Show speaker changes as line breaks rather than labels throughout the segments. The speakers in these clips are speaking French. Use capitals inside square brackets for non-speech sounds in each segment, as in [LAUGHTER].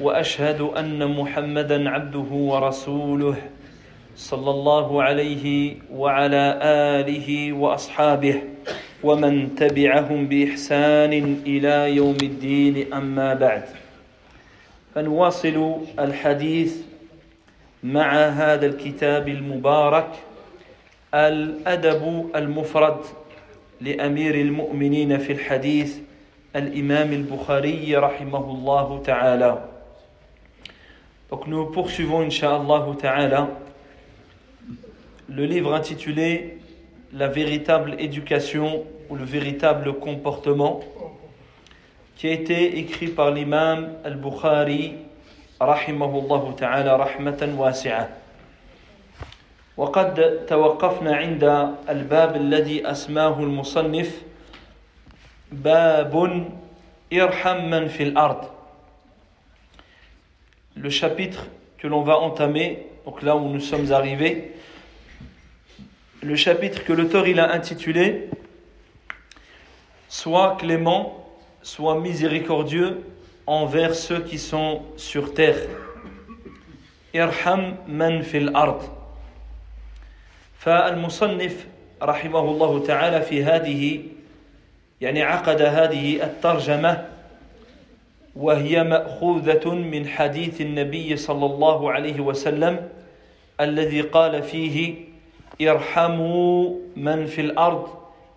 وأشهد أن محمدا عبده ورسوله صلى الله عليه وعلى آله وأصحابه ومن تبعهم بإحسان إلى يوم الدين. أما بعد فنواصل الحديث مع هذا الكتاب المبارك الأدب المفرد لأمير المؤمنين في الحديث الإمام البخاري رحمه الله تعالى. Donc nous poursuivons, Inch'Allah ta'ala, le livre intitulé La véritable éducation ou le véritable comportement, qui a été écrit par l'imam al-Bukhari, rahimahullah ta'ala, rahmatan wasi'a. وقد توقفنا عند الباب الذي أسماه المصنف باب ارحم من في الأرض le chapitre que l'on va entamer, donc là où nous sommes arrivés, le chapitre que l'auteur il a intitulé Sois clément, sois miséricordieux envers ceux qui sont sur terre. Irham man fil ard. فالمصنف رحمه الله تعالى في هذه يعني عقد هذه الترجمه وهي ماخوذه من حديث النبي صلى الله عليه وسلم الذي قال فيه ارحموا من في الأرض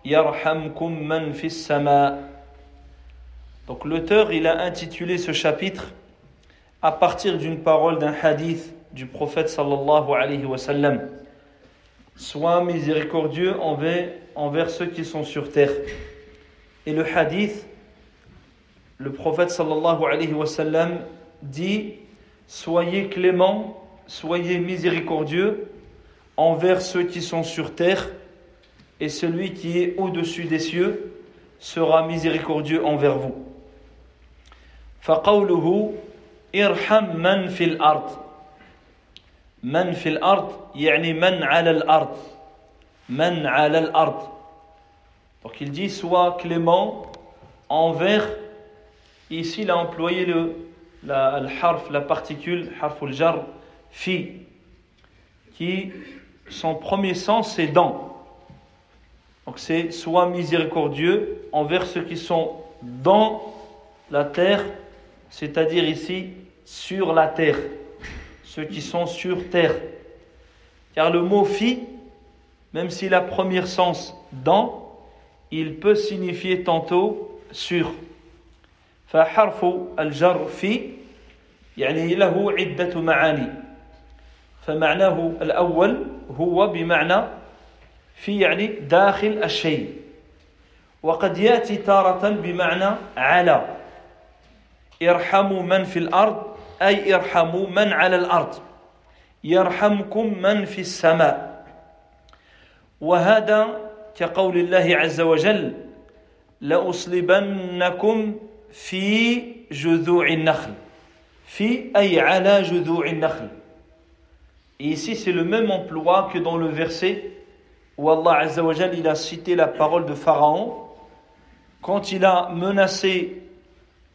يرحمكم من في السماء Donc l'auteur il a intitulé ce chapitre à partir d'une parole d'un hadith du prophète sallallahu alayhi wa sallam Sois miséricordieux envers, envers ceux qui sont sur terre. Et le hadith, le prophète sallallahu alayhi wa sallam dit Soyez clément, soyez miséricordieux envers ceux qui sont sur terre, et celui qui est au-dessus des cieux sera miséricordieux envers vous. فقوله ارحم من في الأرض من في الأرض يعني من على الأرض من على الأرض donc il dit sois clément envers ici il a employé le la, harf, la particule harf jar fi qui son premier sens c'est dans donc c'est sois miséricordieux envers ceux qui sont dans la terre c'est-à-dire ici sur la terre ceux qui sont sur terre. Car le mot fi, même s'il a premier sens dans, il peut signifier tantôt sur. فحرف الجر في يعني له عدة معاني. فمعناه الأول هو بمعنى في يعني داخل الشيء. وقد يأتي تارة بمعنى على. ارحموا من في الأرض أي ارحموا من على الأرض. يرحمكم من في السماء. وهذا كقول الله عز وجل لأصلبنكم في جذوع النخل في أي على جذوع النخل Et ici, c'est le même emploi que dans le verset où Allah Azza wa Jal, il a cité la parole de Pharaon quand il a menacé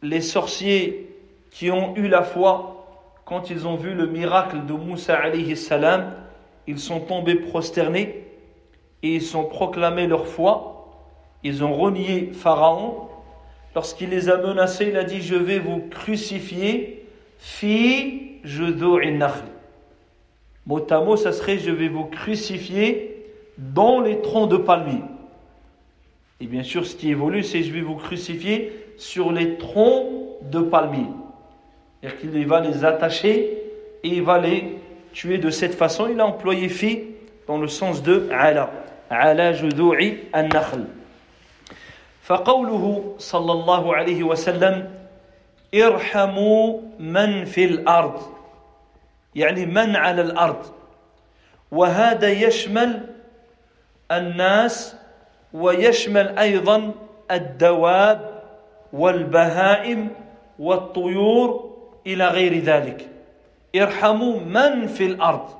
les sorciers qui ont eu la foi quand ils ont vu le miracle de Moussa alayhi salam, ils sont tombés prosternés et ils ont proclamé leur foi. Ils ont renié Pharaon. Lorsqu'il les a menacés, il a dit Je vais vous crucifier, fi nakhl. Mot à mot, ça serait Je vais vous crucifier dans les troncs de palmier. Et bien sûr, ce qui évolue, c'est Je vais vous crucifier sur les troncs de palmier. C'est-à-dire qu'il va les attacher et il va les tuer de cette façon. Il a employé fi dans le sens de ala. Ala judu'i an-nakhl. فقوله صلى الله عليه وسلم ارحموا من في الأرض. يعني من على الأرض. وهذا يشمل الناس ويشمل أيضا الدواب والبهائم والطيور إلى غير ذلك. ارحموا من في الأرض.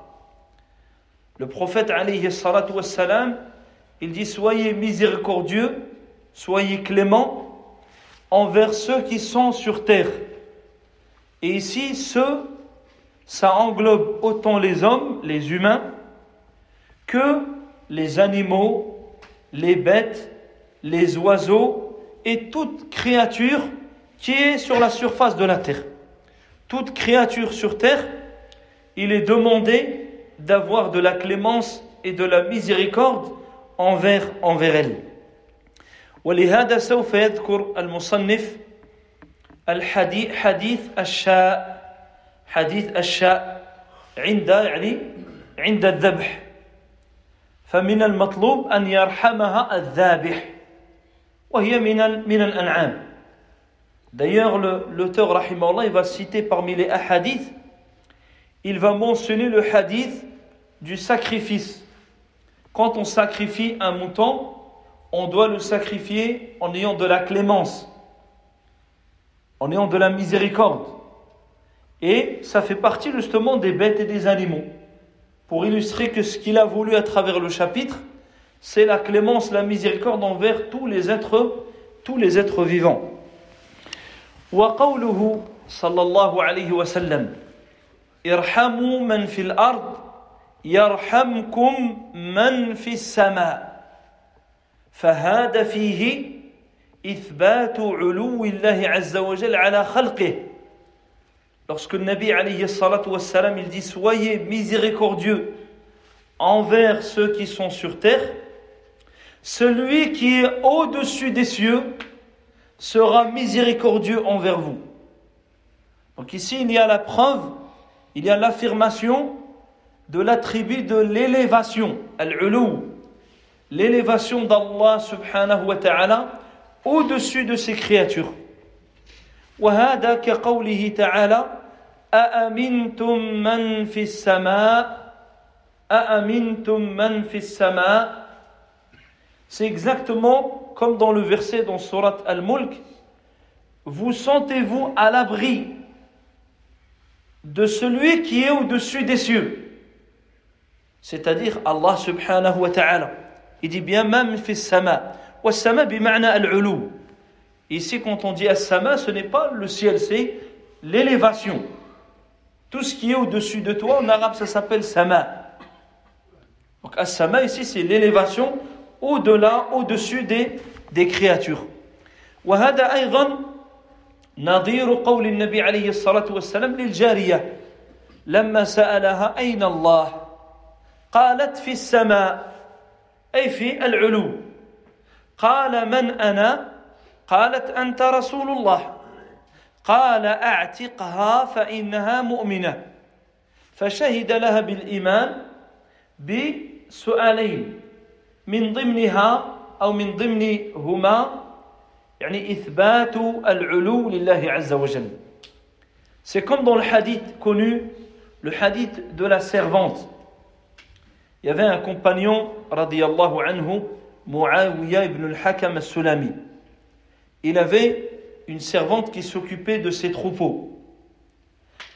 Le prophète alayhi salatu wassalam, il dit soyez miséricordieux, soyez clément envers ceux qui sont sur terre. Et ici, ceux, ça englobe autant les hommes, les humains, que les animaux, les bêtes, les oiseaux et toute créature qui est sur la surface de la terre. Toute créature sur terre, il est demandé d'avoir de la clémence et de la miséricorde envers, envers elle. ولهذا سوف يذكر المصنف الحديث حديث الشاء حديث الشاء عند يعني عند الذبح فمن المطلوب أن يرحمها الذابح وهي من من الأنعام D'ailleurs, l'auteur, rahimahullah, il va citer parmi les hadiths, il va mentionner le hadith du sacrifice. Quand on sacrifie un mouton, on doit le sacrifier en ayant de la clémence, en ayant de la miséricorde. Et ça fait partie justement des bêtes et des animaux. Pour illustrer que ce qu'il a voulu à travers le chapitre, c'est la clémence, la miséricorde envers tous les êtres, tous les êtres vivants. وقوله صلى الله عليه وسلم ارحموا من في الارض يرحمكم من في السماء فهذا فيه اثبات علو الله عز وجل على خلقه lorsque le Nabi alayhi salatu wassalam il dit soyez miséricordieux envers ceux qui sont sur terre celui qui est au-dessus des cieux sera miséricordieux envers vous. Donc ici, il y a la preuve, il y a l'affirmation de l'attribut de l'élévation, al-ulu, l'élévation d'Allah subhanahu wa ta'ala au-dessus de ses créatures. وهذا كقوله تعالى أأمنتم من في السماء أأمنتم من في السماء C'est exactement comme dans le verset dans Surat Al-Mulk, vous sentez-vous à l'abri de celui qui est au-dessus des cieux, c'est-à-dire Allah subhanahu wa ta'ala. Il dit bien même fi sama. Wa sama bima'na al-ulu. Ici, quand on dit as-sama, ce n'est pas le ciel, c'est l'élévation. Tout ce qui est au-dessus de toi, en arabe, ça s'appelle sama. Donc as-sama, ici, c'est l'élévation au-delà, au-dessus des, des créatures. وهذا أيضا نظير قول النبي عليه الصلاة والسلام للجارية لما سألها أين الله قالت في السماء أي في العلو. قال من أنا؟ قالت أنت رسول الله. قال أعتقها فإنها مؤمنة. فشهد لها بالإيمان بسؤالين. من ضمنها أو من ضمنهما يعني إثبات العلو لله عز وجل. C'est comme dans le hadith connu, le hadith de la servante. Il avait un compagnon, anhu, Muawiyah ibn al-Hakam al-Sulami. Il avait une servante qui s'occupait de ses troupeaux.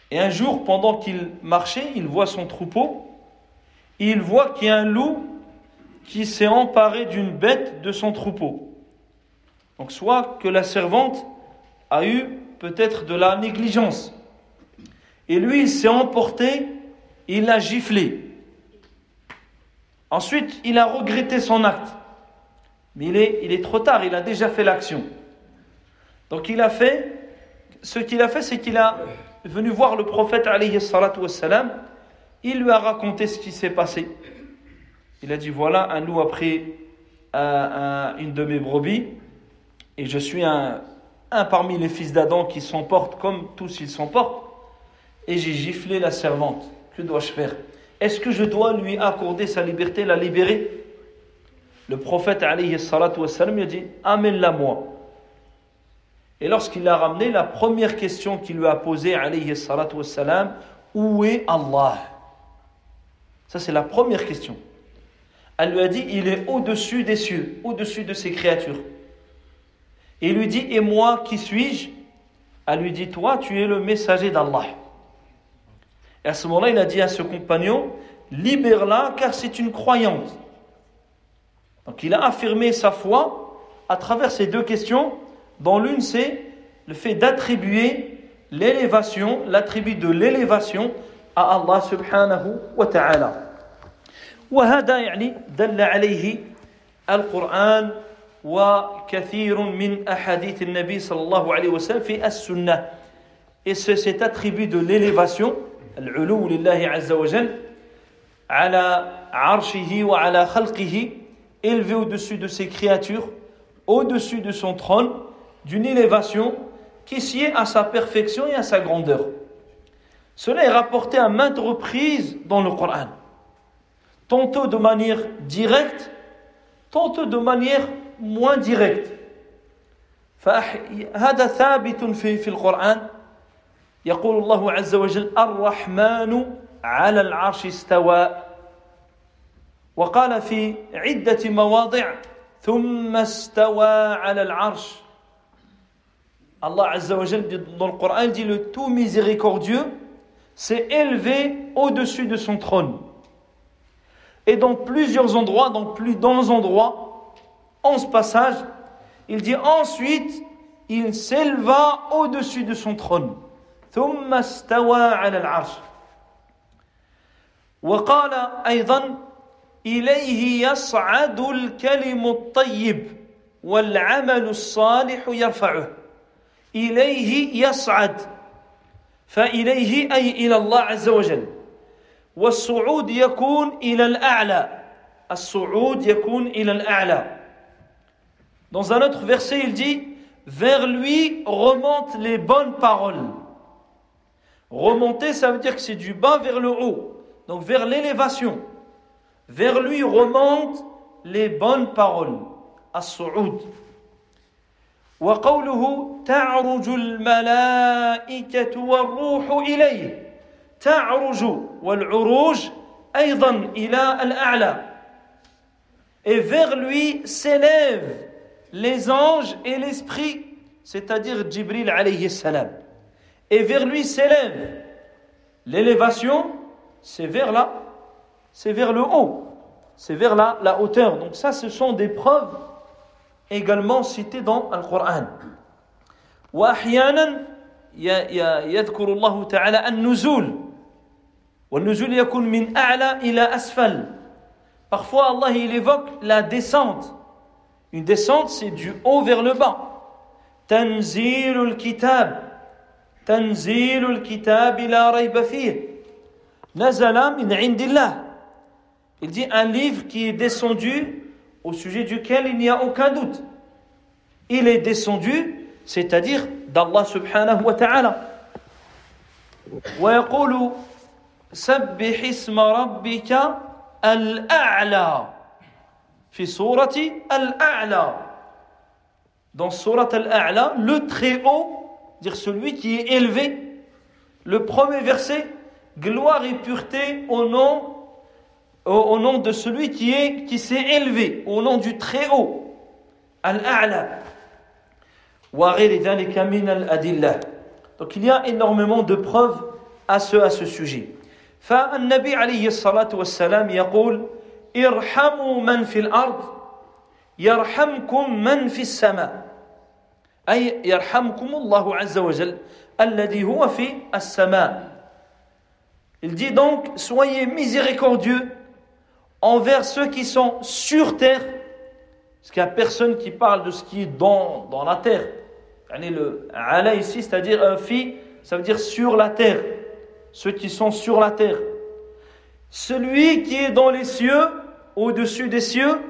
Et un jour, pendant qu'il marchait, il voit son troupeau, il voit qu'il y a un loup qui s'est emparé d'une bête de son troupeau. Donc soit que la servante a eu peut-être de la négligence. Et lui, il s'est emporté, il l'a giflé. Ensuite, il a regretté son acte. Mais il est, il est trop tard, il a déjà fait l'action. Donc il a fait, ce qu'il a fait, c'est qu'il a venu voir le prophète alayhi wassalam, il lui a raconté ce qui s'est passé. Il a dit voilà, un loup a pris une de mes brebis, et je suis un, un parmi les fils d'Adam qui s'emportent comme tous ils s'emportent, et j'ai giflé la servante. Que dois-je faire? Est-ce que je dois lui accorder sa liberté, la libérer? Le prophète salatu il a dit Amène-la moi. Et lorsqu'il l'a ramené, la première question qu'il lui a posée, alayhi salatu wassalam, où est Allah? Ça, c'est la première question. Elle lui a dit, il est au-dessus des cieux, au-dessus de ses créatures. Et il lui dit, et moi, qui suis-je? Elle lui dit, toi, tu es le messager d'Allah. Et à ce moment-là, il a dit à ce compagnon, libère-la car c'est une croyante. Donc il a affirmé sa foi à travers ces deux questions, dont l'une c'est le fait d'attribuer l'élévation, l'attribut de l'élévation à Allah subhanahu wa ta'ala. وهذا يعني دل عليه القرآن وكثير من أحاديث النبي صلى الله عليه وسلم في السنة et cet attribut de l'élévation العلو لله عز وجل على عرشه وعلى خلقه élevé au-dessus de ses créatures au-dessus de son trône d'une élévation qui sied à sa perfection et à sa grandeur cela est rapporté à maintes reprises dans le Coran tantôt de manière directe tantôt de manière moins directe فهذا ثابت في في القرآن يقول الله عز وجل الرحمن على العرش استوى وقال في عدة مواضع ثم استوى على العرش Allah Azza wa dans le Coran dit le tout miséricordieux s'est élevé au-dessus de son trône. Et dans plusieurs endroits, dans plus d'un endroit, en ce passage, il dit ensuite, il s'éleva au-dessus de son trône. ثم استوى على العرش. وقال أيضا إليه يصعد الكلم الطيب والعمل الصالح يرفعه. إليه يصعد فإليه أي إلى الله عز وجل. والصعود يكون إلى الأعلى الصعود يكون إلى الأعلى. Dans un autre verset, il dit Vers lui remontent les bonnes paroles. Remonter, ça veut dire que c'est du bas vers le haut, donc vers l'élévation. Vers lui remontent les bonnes paroles. As-Su'ud. وقوله تعرج الملائكة والروح إليه تعرج والعروج أيضا إلى الأعلى et vers lui s'élèvent les anges et l'esprit c'est-à-dire Jibril alayhi salam et vers lui s'élève. L'élévation, c'est vers là, c'est vers le haut, c'est vers la, la hauteur. Donc ça, ce sont des preuves également citées dans le Coran. واحيانا يذكر الله تعالى النزول والنزول يكون من اعلى الى اسفل parfois Allah il évoque la descente une descente c'est du haut vers le bas تنزيل الكتاب تنزيل الكتاب لا ريب فيه نزل من عند الله Il dit un livre qui est descendu au sujet duquel il n'y a aucun doute. Il est descendu, c'est-à-dire d'Allah subhanahu wa ta'ala. ويقول سبح اسم ربك الأعلى في سورة الأعلى dans Surat Al-A'la, le très haut dire celui qui est élevé. Le premier verset, gloire et pureté au nom, au, nom de celui qui est qui s'est élevé, au nom du très haut. Al-A'la. Donc il y a énormément de preuves à ce, à ce sujet. فالنبي عليه الصلاة والسلام يقول ارحموا من في الأرض يرحمكم من في السماء أي يرحمكم الله عز وجل الذي هو في السماء Il dit donc, soyez miséricordieux envers ceux qui sont sur terre, parce qu'il n'y a personne qui parle de ce qui est dans, dans la terre. Le ala ici, c'est-à-dire un fi, ça veut dire sur la terre, ceux qui sont sur la terre. Celui qui est dans les cieux, au-dessus des cieux,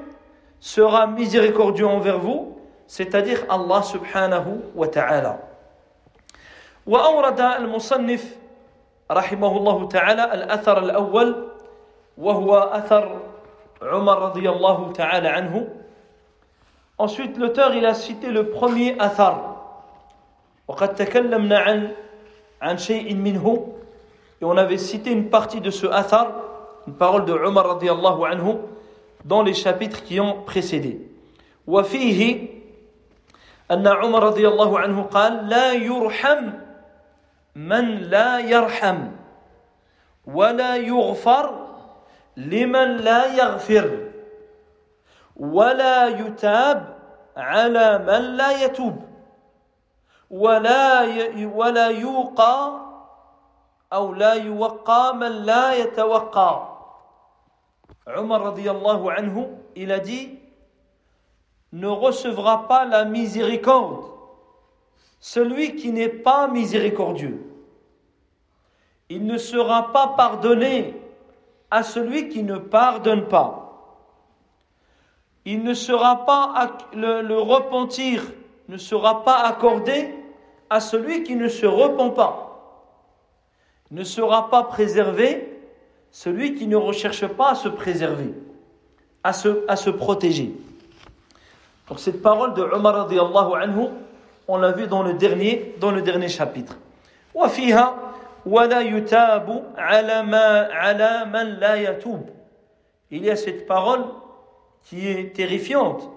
sera miséricordieux envers vous, c'est-à-dire Allah subhanahu wa ta'ala. وأورد المصنف رحمه الله تعالى الأثر الأول وهو أثر عمر رضي الله تعالى عنه Ensuite, l'auteur il a cité le premier athar, وقد تكلمنا عن عن شيء منه et on avait cité une partie de ce athar une parole de Omar radiallahu anhu dans les chapitres qui ont précédé وفيه أن عمر رضي الله عنه قال لا يرحم من لا يرحم ولا يغفر لمن لا يغفر ولا يتاب على من لا يتوب ولا ولا يوقى أو لا يوقى من لا يتوقى. عمر رضي الله عنه a dit ne recevra pas la miséricorde celui qui n'est pas miséricordieux il ne sera pas pardonné à celui qui ne pardonne pas. Il ne sera pas le, repentir ne sera pas accordé à celui qui ne se repent pas. Ne sera pas préservé celui qui ne recherche pas à se préserver, à se, à se protéger. Donc cette parole de Omar anhu, on l'a vu dans le dernier, dans le dernier chapitre. Il y a cette parole qui est terrifiante.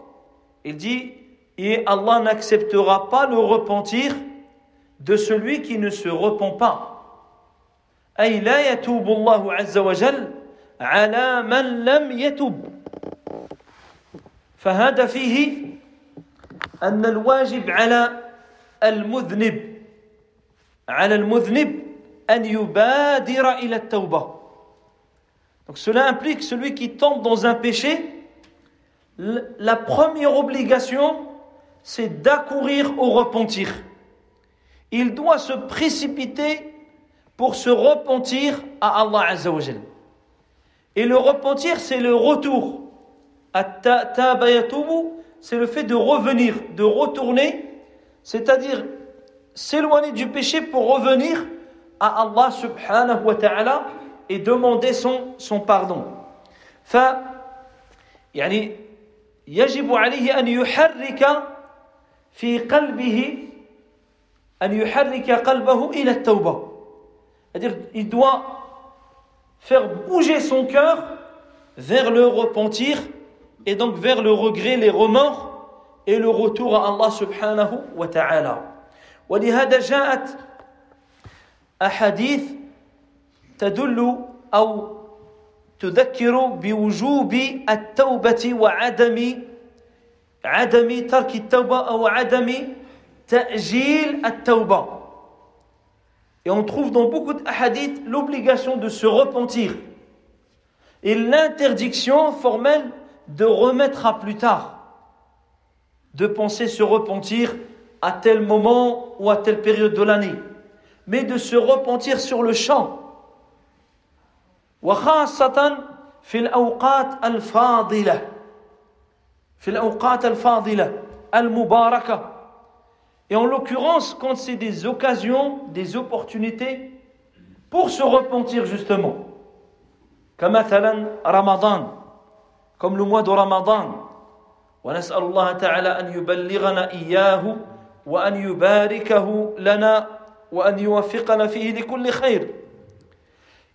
Il dit Et Allah n'acceptera pas le repentir de celui qui ne se repent pas. أي لا يتوب الله عز وجل على من لم يتوب فهذا فيه أن الواجب على المذنب على المذنب donc cela implique celui qui tombe dans un péché, la première obligation, c'est d'accourir au repentir. Il doit se précipiter pour se repentir à Allah Azzawajal. Et le repentir, c'est le retour. C'est le fait de revenir, de retourner, c'est-à-dire s'éloigner du péché pour revenir à Allah subhanahu wa ta'ala et demander son, son pardon. ف يعني يجب عليه أن يحرك في قلبه أن يحرك قلبه إلى التوبة c'est-à-dire il doit faire bouger son cœur vers le repentir et donc vers le regret, les remords et le retour à Allah subhanahu wa ta'ala. ولهذا جاءت أحاديث تدل أو تذكر بوجوب التوبة وعدم عدم ترك التوبة أو عدم تأجيل التوبة Et on trouve dans beaucoup de hadiths l'obligation de se repentir et l'interdiction formelle de remettre à plus tard, de penser se repentir à tel moment ou à telle période de l'année. mais de se repentir sur le champ. وخاصة في الأوقات الفاضلة في الأوقات الفاضلة المباركة Et en l'occurrence, quand c'est des occasions, des opportunités pour se repentir justement. كمثلا رمضان Comme le mois de Ramadan. ونسأل الله تعالى أن يبلغنا إياه وأن يباركه لنا وأن يوفقنا فيه لكل خير.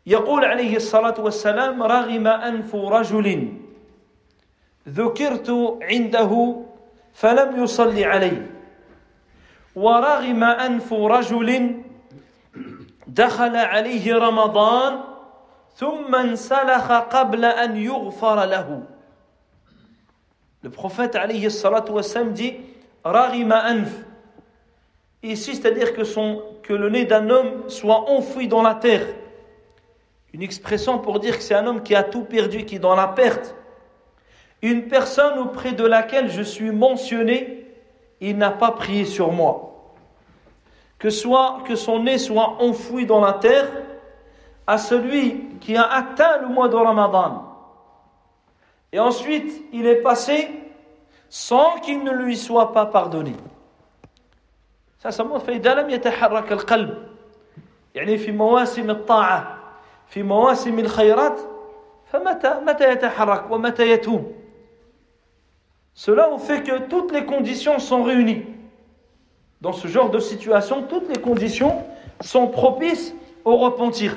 يقول عليه الصلاة والسلام رغم أنف رجل ذكرت عنده فلم يصلي علي ورغم أنف رجل دخل عليه رمضان Le prophète dit Ici, c'est-à-dire que, son, que le nez d'un homme soit enfoui dans la terre. Une expression pour dire que c'est un homme qui a tout perdu, qui est dans la perte. Une personne auprès de laquelle je suis mentionné, il n'a pas prié sur moi. Que, soit, que son nez soit enfoui dans la terre, à celui qui a atteint le mois de Ramadan. Et ensuite, il est passé sans qu'il ne lui soit pas pardonné. Ça, ça فإذا لم يتحرك القلب يعني في مواسم الطاعة في مواسم الخيرات فمتى متى يتحرك ومتى يتوب Cela fait que toutes les conditions sont réunies. dans ce genre de situation, toutes les conditions sont propices au repentir.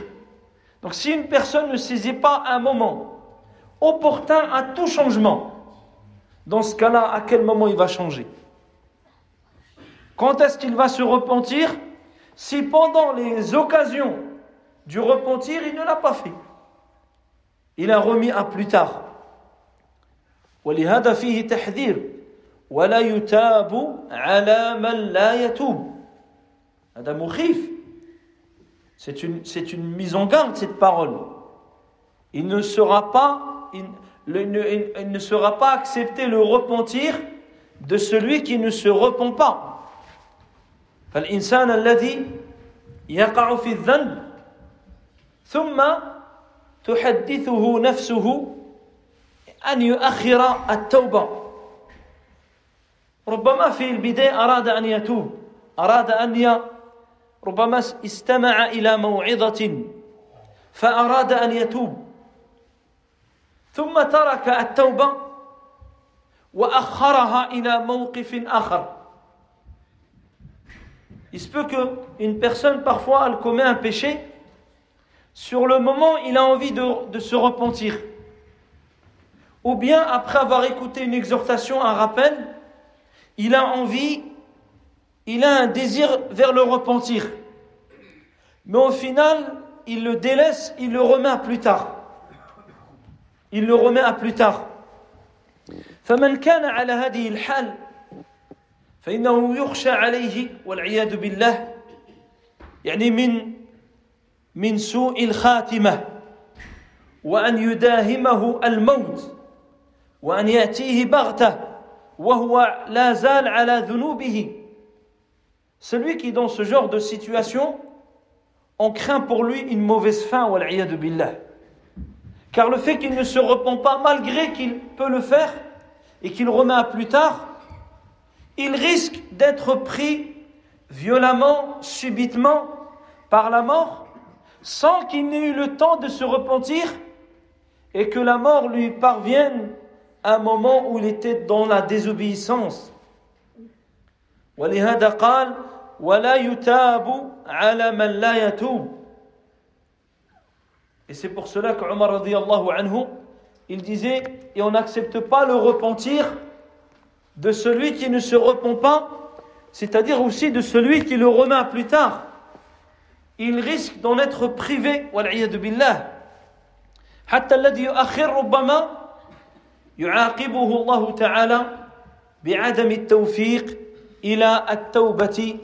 Donc si une personne ne saisit pas un moment opportun à tout changement, dans ce cas-là, à quel moment il va changer Quand est-ce qu'il va se repentir Si pendant les occasions du repentir, il ne l'a pas fait. Il a remis à plus tard. ولهذا فيه تحذير ولا يتاب على من لا يتوب هذا مخيف c'est une, c'est une mise en garde cette parole il ne sera pas il, le, il ne sera pas accepté le repentir de celui qui ne se repent pas فالإنسان الذي يقع في الذنب ثم تحدثه نفسه أن يؤخر التوبة ربما في البداية أراد أن يتوب أراد أن ي... ربما استمع إلى موعظة فأراد أن يتوب ثم ترك التوبة وأخرها إلى موقف آخر Il se peut qu'une personne, parfois, elle commet un péché. Sur le moment, il a envie de, de se repentir. Ou bien, après avoir écouté une exhortation, un rappel, il a envie, il a un désir vers le repentir. Mais au final, il le délaisse, il le remet à plus tard. Il le remet à plus tard. فمن كان على هذه الحال فإنه يخشى عليه والعياذ بالله يعني من من سوء الخاتمة وأن يداهمه الموت وأن يأتيه بغتة وهو لا زال على ذنوبه Celui qui dans ce genre de situation, on craint pour lui une mauvaise fin, wal'iyadu billah. Car le fait qu'il ne se repent pas, malgré qu'il peut le faire, et qu'il remet à plus tard, il risque d'être pris violemment, subitement, par la mort, sans qu'il n'ait eu le temps de se repentir, et que la mort lui parvienne à un moment où il était dans la désobéissance. ولهذا قال ولا يتاب على من لا يتوب et c'est pour cela que Omar radiallahu anhu, il disait, et on n'accepte pas le repentir de celui qui ne se repent pas, c'est-à-dire aussi de celui qui le remet plus tard. Il risque d'en être privé, والعياذ بالله. حتى الذي يؤخر ربما يعاقبه الله تعالى بعدم التوفيق إلى التوبة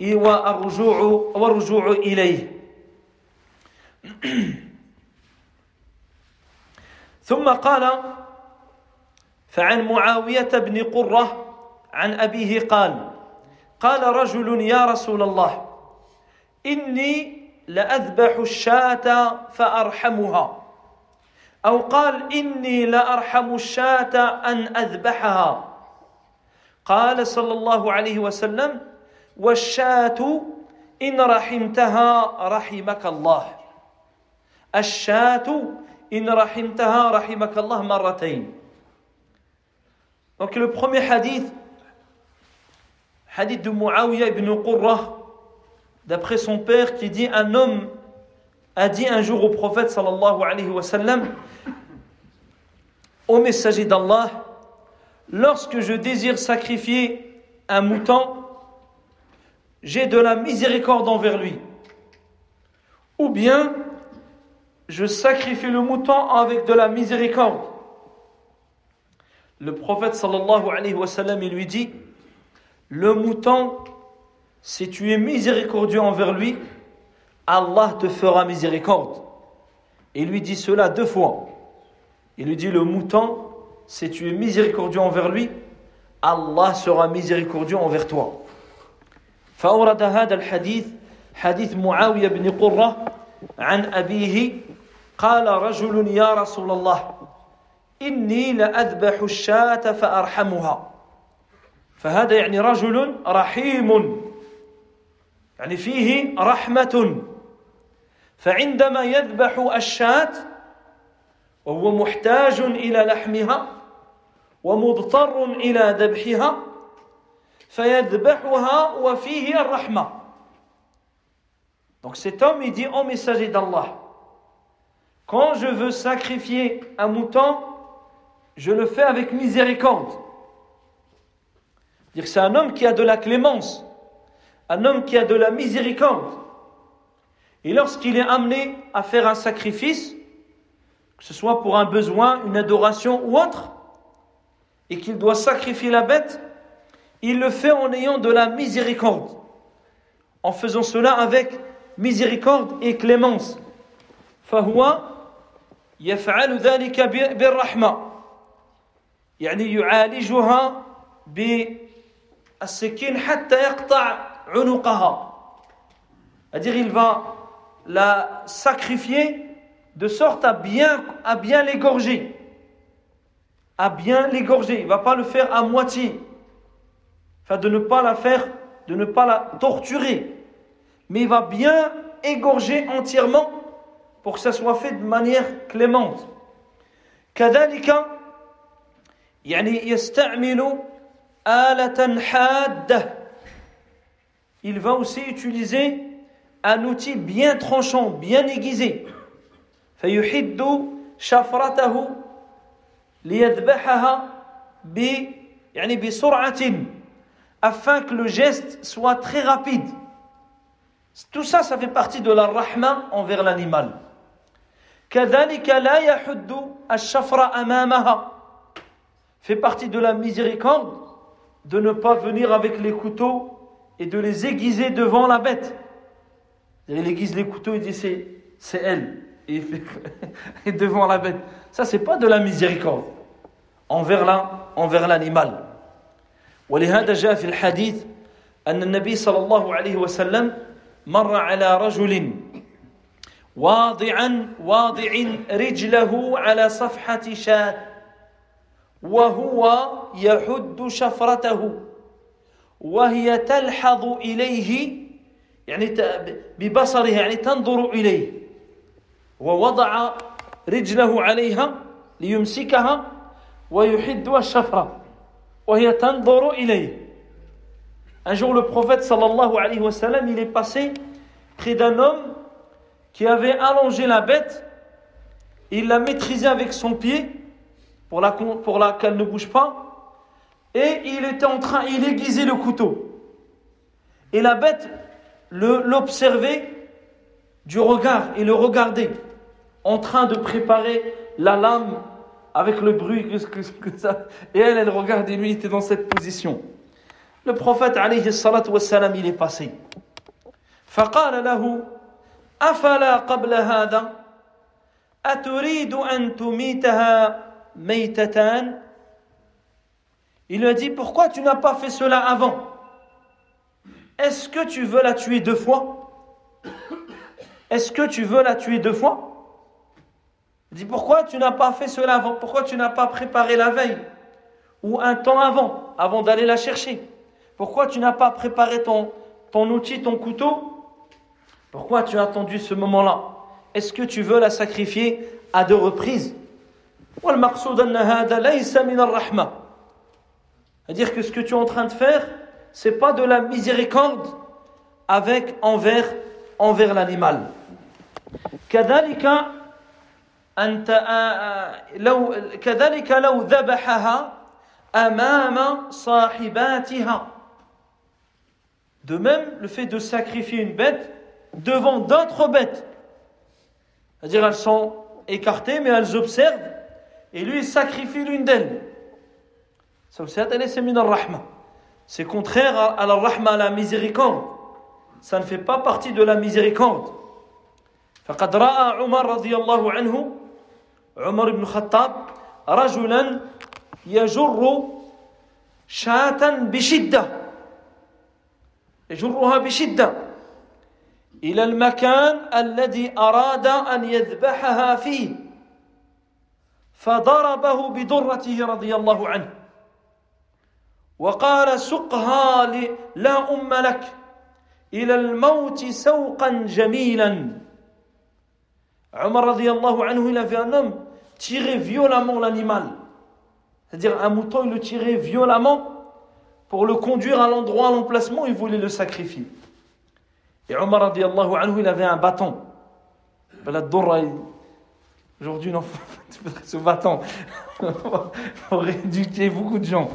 والرجوع والرجوع إليه. ثم قال فعن معاوية بن قرة عن أبيه قال قال رجل يا رسول الله إني لأذبح الشاة فأرحمها أو قال إني لأرحم الشاة أن أذبحها قال صلى الله عليه وسلم والشاة إن رحمتها رحمك الله الشاة إن رحمتها رحمك الله مرتين Donc le premier hadith, hadith de Muawiyah ibn Qurra, d'après son père, qui dit un homme a dit un jour au prophète sallallahu alayhi wa sallam, Ô messager d'Allah, lorsque je désire sacrifier un mouton, j'ai de la miséricorde envers lui. Ou bien, je sacrifie le mouton avec de la miséricorde. Le prophète il lui dit, le mouton, si tu es miséricordieux envers lui, Allah te fera miséricorde. Il lui dit cela deux fois. Il lui dit, le mouton, si tu es miséricordieux envers lui, Allah sera miséricordieux envers toi. فأورد هذا الحديث حديث معاوية بن قرة عن أبيه قال رجل يا رسول الله إني لأذبح الشاة فأرحمها. فهذا يعني رجل رحيم يعني فيه رحمة. فعندما يذبح الشاة وهو محتاج إلى لحمها ومضطر إلى ذبحها Donc cet homme, il dit, au messager d'Allah, quand je veux sacrifier un mouton, je le fais avec miséricorde. Dire c'est un homme qui a de la clémence, un homme qui a de la miséricorde. Et lorsqu'il est amené à faire un sacrifice, que ce soit pour un besoin, une adoration ou autre, et qu'il doit sacrifier la bête, il le fait en ayant de la miséricorde, en faisant cela avec miséricorde et clémence. فهو يفعل ذلك بالرحمة يعني يعالجها بالسكين حتى يقطع عنقها c'est-à-dire il va la sacrifier de sorte à bien, à bien l'égorger à bien l'égorger il ne va pas le faire à moitié enfin de ne pas la faire de ne pas la torturer mais il va bien égorger entièrement pour que ça soit fait de manière clémente. كذلك يعني يستعمل آلة حادة il va aussi utiliser un outil bien tranchant, bien aiguisé. فيحد شفرته ليذبحها ب يعني بسرعة afin que le geste soit très rapide. Tout ça, ça fait partie de la rahma envers l'animal. Fait partie de la miséricorde de ne pas venir avec les couteaux et de les aiguiser devant la bête. Il aiguise les couteaux et dit c'est, elle. [LAUGHS] Et, devant la bête. Ça, c'est pas de la miséricorde envers, la, envers l'animal. ولهذا جاء في الحديث أن النبي صلى الله عليه وسلم مر على رجل واضعا واضع رجله على صفحة شاة وهو يحد شفرته وهي تلحظ إليه يعني ببصره يعني تنظر إليه ووضع رجله عليها ليمسكها ويحد الشفرة. Un jour, le prophète sallallahu alayhi wa sallam, il est passé près d'un homme qui avait allongé la bête, il l'a maîtrisée avec son pied pour, la, pour la, qu'elle ne bouge pas, et il était en train, il aiguisait le couteau. Et la bête l'observait du regard et le regardait en train de préparer la lame avec le bruit que, que, que ça. Et elle, elle regardait, lui, il était dans cette position. Le prophète, alayhi salatu wassalam, il est passé. فقال له أفلا قبل هذا أتريد أن تميتها ميتتان Il lui a dit, pourquoi tu n'as pas fait cela avant Est-ce que tu veux la tuer deux fois Est-ce que tu veux la tuer deux fois Il dit, pourquoi tu n'as pas fait cela avant Pourquoi tu n'as pas préparé la veille Ou un temps avant, avant d'aller la chercher Pourquoi tu n'as pas préparé ton, ton outil, ton couteau Pourquoi tu as attendu ce moment-là Est-ce que tu veux la sacrifier à deux reprises c'est-à-dire que ce que tu es en train de faire, c'est pas de la miséricorde avec envers envers l'animal. كذلك أنت لو كذلك لو ذبحها أمام صاحباتها De même, le fait de sacrifier une bête devant d'autres bêtes. C'est-à-dire, elles sont écartées, mais elles observent, et lui, il sacrifie l'une d'elles. C'est contraire à la rahma, à la miséricorde. Ça ne fait pas partie de la miséricorde. فقد رأى عمر رضي الله عنه عمر بن الخطاب رجلا يجر شاة بشدة يجرها بشدة إلى المكان الذي أراد أن يذبحها فيه فضربه بدرته رضي الله عنه وقال سقها لا أم لك إلى الموت سوقا جميلا. Omar anhu, il avait un homme tirer violemment l'animal. C'est-à-dire un mouton, il le tirait violemment pour le conduire à l'endroit, à l'emplacement, il voulait le sacrifier. Et Omar radiallahu anhu, il avait un bâton. Ben, aujourd'hui, non, [LAUGHS] ce bâton [LAUGHS] pour éduquer beaucoup de gens,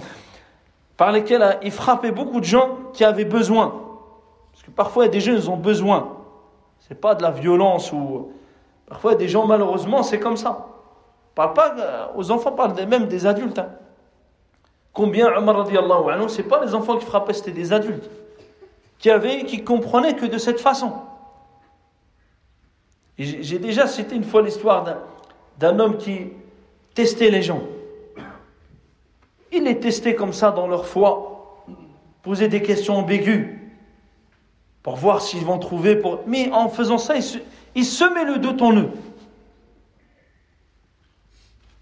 par lesquels euh, il frappait beaucoup de gens qui avaient besoin. Parce que parfois, il y a des jeunes, ils ont besoin. C'est pas de la violence ou Parfois, des gens, malheureusement, c'est comme ça. Parle pas euh, aux enfants, parle même des adultes. Hein. Combien Omar radiallahu anhu, c'est pas les enfants qui frappaient, c'était des adultes qui avaient, qui comprenaient que de cette façon. J'ai déjà cité une fois l'histoire d'un homme qui testait les gens. Il les testait comme ça dans leur foi, posait des questions ambiguës pour voir s'ils vont trouver. Pour... Mais en faisant ça, il, se, il semait le doute en eux.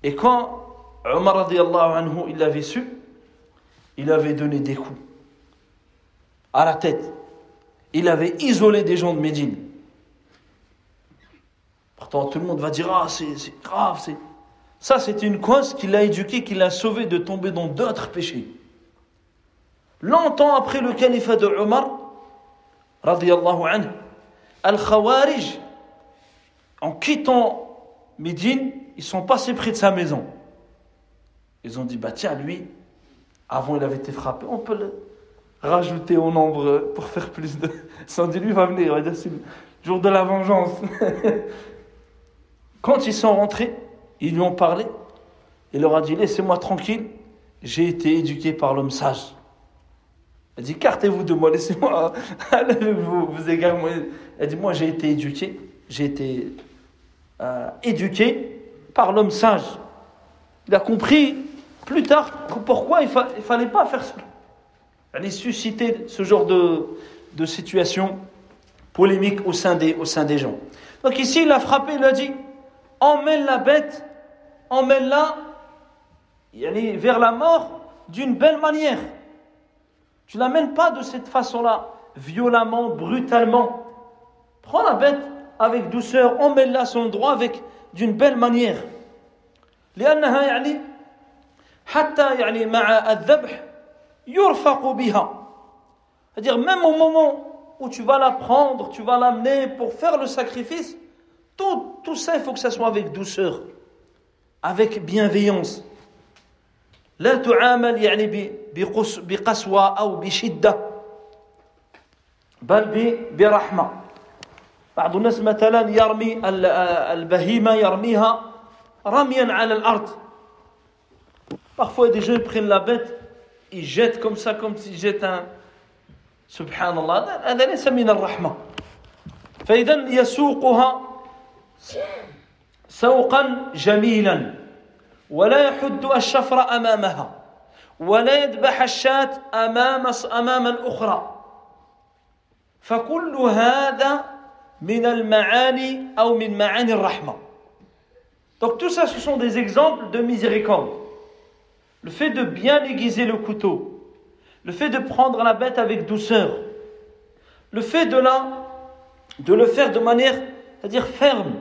Et quand Omar anhu, il l'avait su, il avait donné des coups à la tête. Il avait isolé des gens de Médine. Pourtant, tout le monde va dire Ah, c'est grave. Ça, c'était une cause qui l'a éduqué, qui l'a sauvé de tomber dans d'autres péchés. Longtemps après le califat de Omar, anhu, Al-Khawarij, en quittant Médine, ils sont passés près de sa maison. Ils ont dit Bah, tiens, lui, avant, il avait été frappé. On peut le rajouter au nombre pour faire plus de. [LAUGHS] Sans dire, lui va venir, c'est le jour de la vengeance. [LAUGHS] Quand ils sont rentrés, ils lui ont parlé. Il leur a dit Laissez-moi tranquille, j'ai été éduqué par l'homme sage. A dit Cartez-vous de moi, laissez-moi [LAUGHS] vous, vous égarez. Elle dit Moi, j'ai été éduqué, j'ai été euh, éduqué par l'homme sage. Il a compris plus tard pourquoi il ne fallait pas faire cela. Aller susciter ce genre de, situation polémique au sein, des, gens. Donc ici, il a frappé, il a dit emmène la bête, emmène-la vers la mort d'une belle manière. Tu ne l'amènes pas de cette façon-là, violemment, brutalement. Prends la bête avec douceur, emmène-la à son droit avec d'une belle manière. لأنها يعني حتى يعني مع الذبح يرفق بها c'est-à-dire même au moment où tu vas la prendre, tu vas l'amener pour faire le sacrifice, tout, tout ça, il faut que ça soit avec douceur, avec bienveillance. لا تعامل يعني بقسوة أو بشدة بل برحمة بعض الناس مثلا يرمي البهيمة يرميها رميا على الأرض Parfois, des gens prennent la bête, ils jettent comme ça, comme s'ils jettent un. Subhanallah, هذا ليس من الرحمة. فإذا يسوقها سوقا جميلا ولا يحد الشفر أمامها ولا يذبح الشاة أمام أمام الأخرى فكل هذا من المعاني أو من معاني الرحمة. Donc tout ça, ce sont des exemples de miséricorde. le fait de bien aiguiser le couteau, le fait de prendre la bête avec douceur, le fait de, la, de le faire de manière, c'est-à-dire ferme,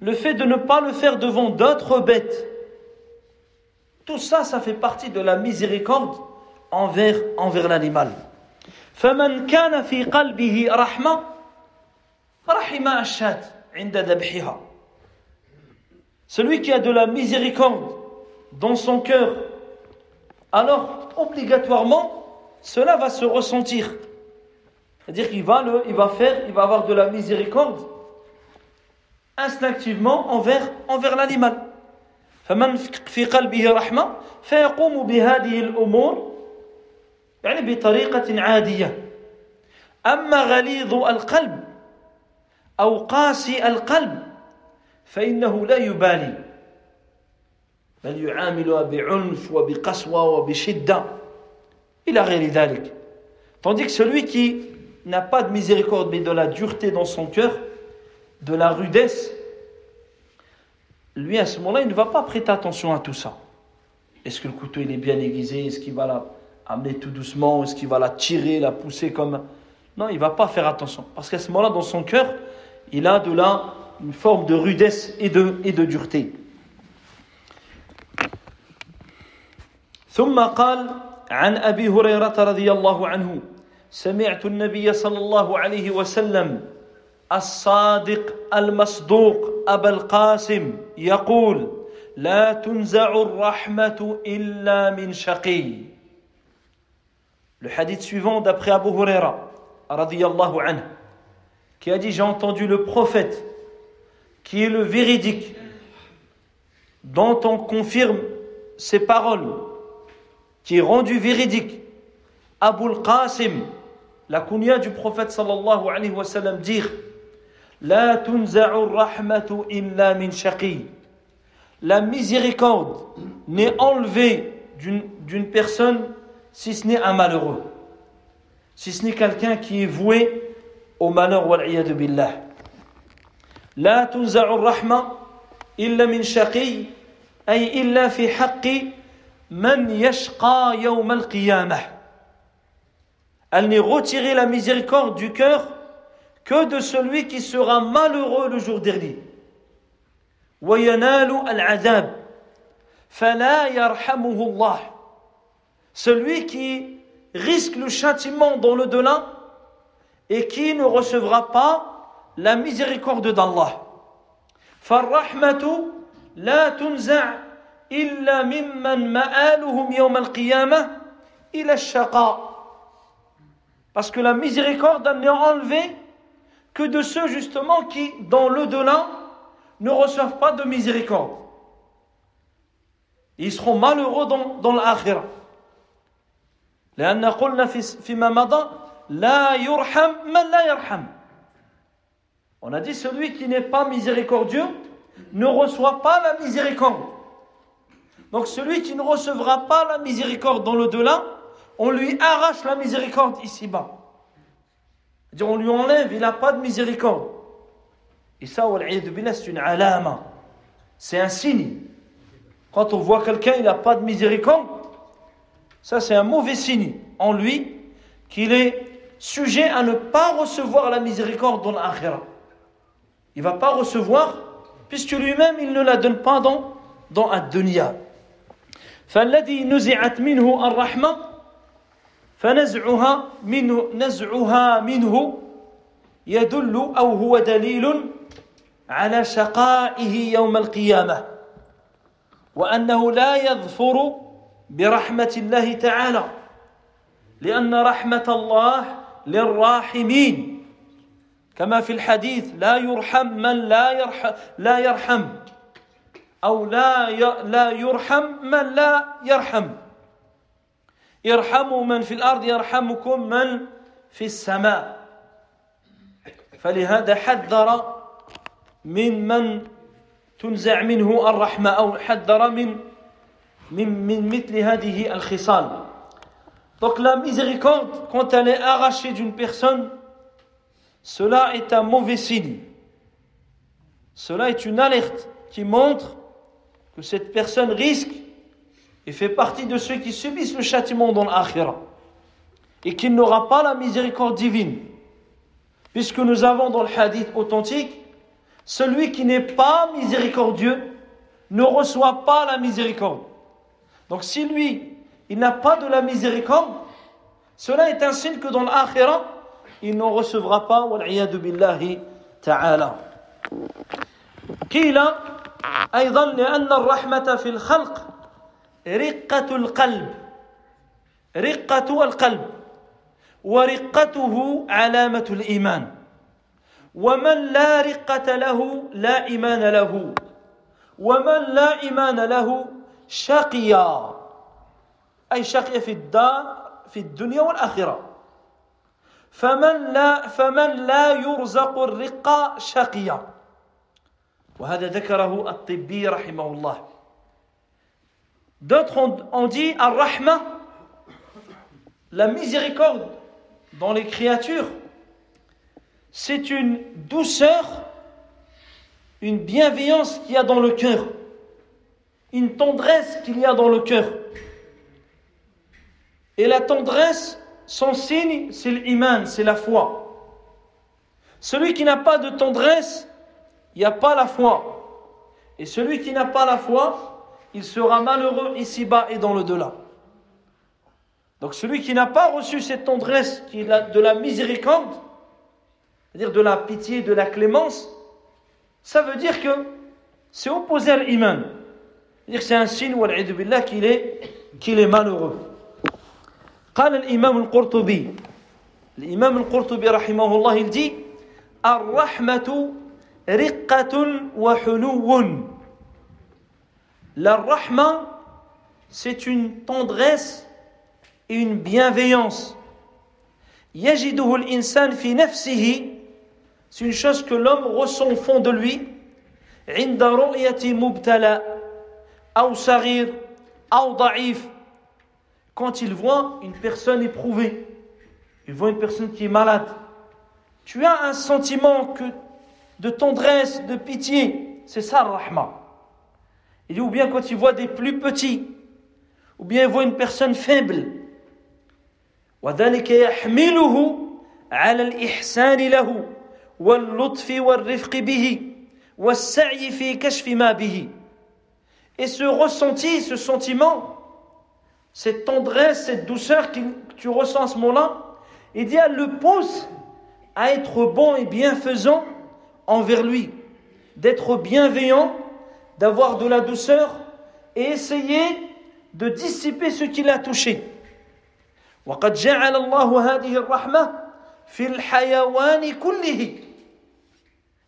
le fait de ne pas le faire devant d'autres bêtes, tout ça, ça fait partie de la miséricorde envers, envers l'animal. Celui qui a de la miséricorde dans son cœur, alors obligatoirement, cela va se ressentir. C'est-à-dire qu'il va, le, il va faire, il va avoir de la miséricorde instinctivement envers, envers l'animal. فمن في قلبه رحمة فيقوم بهذه الأمور يعني بطريقة عادية أما غليظ القلب أو قاسي القلب فإنه لا يبالي بل يعاملها بعنف وبقسوة وبشدة إلى غير ذلك Tandis que celui qui n'a pas de miséricorde mais de la dureté dans son cœur, de la rudesse, lui à ce moment-là, il ne va pas prêter attention à tout ça. Est-ce que le couteau il est bien aiguisé Est-ce qu'il va la amener tout doucement Est-ce qu'il va la tirer, la pousser comme... Non, il ne va pas faire attention. Parce qu'à ce moment-là, dans son cœur, il a de là une forme de rudesse et de, et de dureté. ثم قال عن أبي هريرة رضي الله عنه سمعت النبي صلى الله عليه وسلم الصادق المصدوق أبا القاسم يقول لا تنزع الرحمة إلا من شقي Le hadith suivant d'après Abu Huraira, radiyallahu anhu, qui a dit J'ai entendu le prophète, qui est le véridique, dont on confirme ses paroles, qui est rendu véridique. Abu al-Qasim, la kunya du prophète sallallahu alayhi wa sallam, dire La min. La miséricorde n'est enlevée d'une personne si ce n'est un malheureux, si ce n'est quelqu'un qui est voué au malheur wal billah. لا تنزع الرحمة إلا من شقي أي إلا في حق من يشقى يوم القيامة Elle n'est retirée la miséricorde du cœur que de celui qui sera malheureux le jour dernier. وينال العذاب فلا يرحمه الله celui qui risque le châtiment dans le delà et qui ne recevra pas la miséricorde d'Allah. فالرحمة لا تنزع إلا ممن مآلهم يوم القيامة إلى الشقاء Parce que la miséricorde n'est enlevée que de ceux justement qui, dans le delà, ne reçoivent pas de miséricorde. Ils seront malheureux dans, dans l'akhirah. لأن قلنا في فيما مضى la yurham man la. On a dit celui qui n'est pas miséricordieux ne reçoit pas la miséricorde. Donc celui qui ne recevra pas la miséricorde dans le delà, on lui arrache la miséricorde ici-bas. On lui enlève, il n'a pas de miséricorde. Et ça, c'est une alama. C'est un signe. Quand on voit quelqu'un, il n'a pas de miséricorde, ça c'est un mauvais signe en lui qu'il est sujet à ne pas recevoir la miséricorde dans l'akhira. Il ne va pas recevoir puisque lui-même il ne la donne pas dans, dans الدنيا فالذي نزعت منه الرحمة فنزعها منه نزعها منه يدل أو هو دليل على شقائه يوم القيامة وأنه لا يظفر برحمة الله تعالى لأن رحمة الله للراحمين. كما في الحديث لا يرحم من لا يرحم لا يرحم أو لا لا يرحم من لا يرحم. ارحموا من في الأرض يرحمكم من في السماء. فلهذا حذر من من تنزع منه الرحمة أو حذر من Donc la miséricorde, quand elle est arrachée d'une personne, cela est un mauvais signe. Cela est une alerte qui montre que cette personne risque et fait partie de ceux qui subissent le châtiment dans l'akhira et qu'il n'aura pas la miséricorde divine. Puisque nous avons dans le hadith authentique, celui qui n'est pas miséricordieux ne reçoit pas la miséricorde. Donc si lui, il n'a pas de la miséricorde, cela est un signe que dans l'akhira, il n'en recevra pas, والعياذ بالله تعالى. قيل أيضا لأن الرحمة في الخلق رقة القلب رقة القلب ورقته علامة الإيمان ومن لا رقة له لا إيمان له ومن لا إيمان له شقيا أي شقي في الدار في الدنيا والآخرة فمن لا فمن لا يرزق الرقة شقيا وهذا ذكره الطبي رحمه الله D'autres ont, ont dit Ar-Rahma, la miséricorde dans les créatures, c'est une douceur, une bienveillance qu'il y a dans le cœur. une tendresse qu'il y a dans le cœur. Et la tendresse, son signe, c'est l'iman, c'est la foi. Celui qui n'a pas de tendresse, il n'y pas la foi. Et celui qui n'a pas la foi, il sera malheureux ici-bas et dans le delà. Donc celui qui n'a pas reçu cette tendresse, qui est de la miséricorde, c'est-à-dire de la pitié, de la clémence, ça veut dire que c'est opposé à l'iman. C'est-à-dire que c'est un signe, qu'il est, qu'il est malheureux. قال الإمام القرطبي الإمام القرطبي رحمه الله dit الرحمة رقة وحنو rahma, c'est une tendresse et une bienveillance. يجده الإنسان في نفسه c'est une chose que l'homme ressent au fond de lui. عند رؤية مبتلى أو صغير أو ضعيف quand il voit une personne éprouvée il voit une personne qui est malade tu as un sentiment que, de tendresse, de pitié c'est ça le rahma il dit ou bien quand il voit des plus petits ou bien il voit une personne faible وذلك يحمله على الإحسان له واللطف والرفق به والسعي في كشف ما به et ce ressenti, ce sentiment, cette tendresse, cette douceur que tu ressens à ce moment-là, il dit, elle le pousse à être bon et bienfaisant envers lui, d'être bienveillant, d'avoir de la douceur et essayer de dissiper ce qui l'a touché. وقد جعل الله هذه الرحمة في الحيوان كله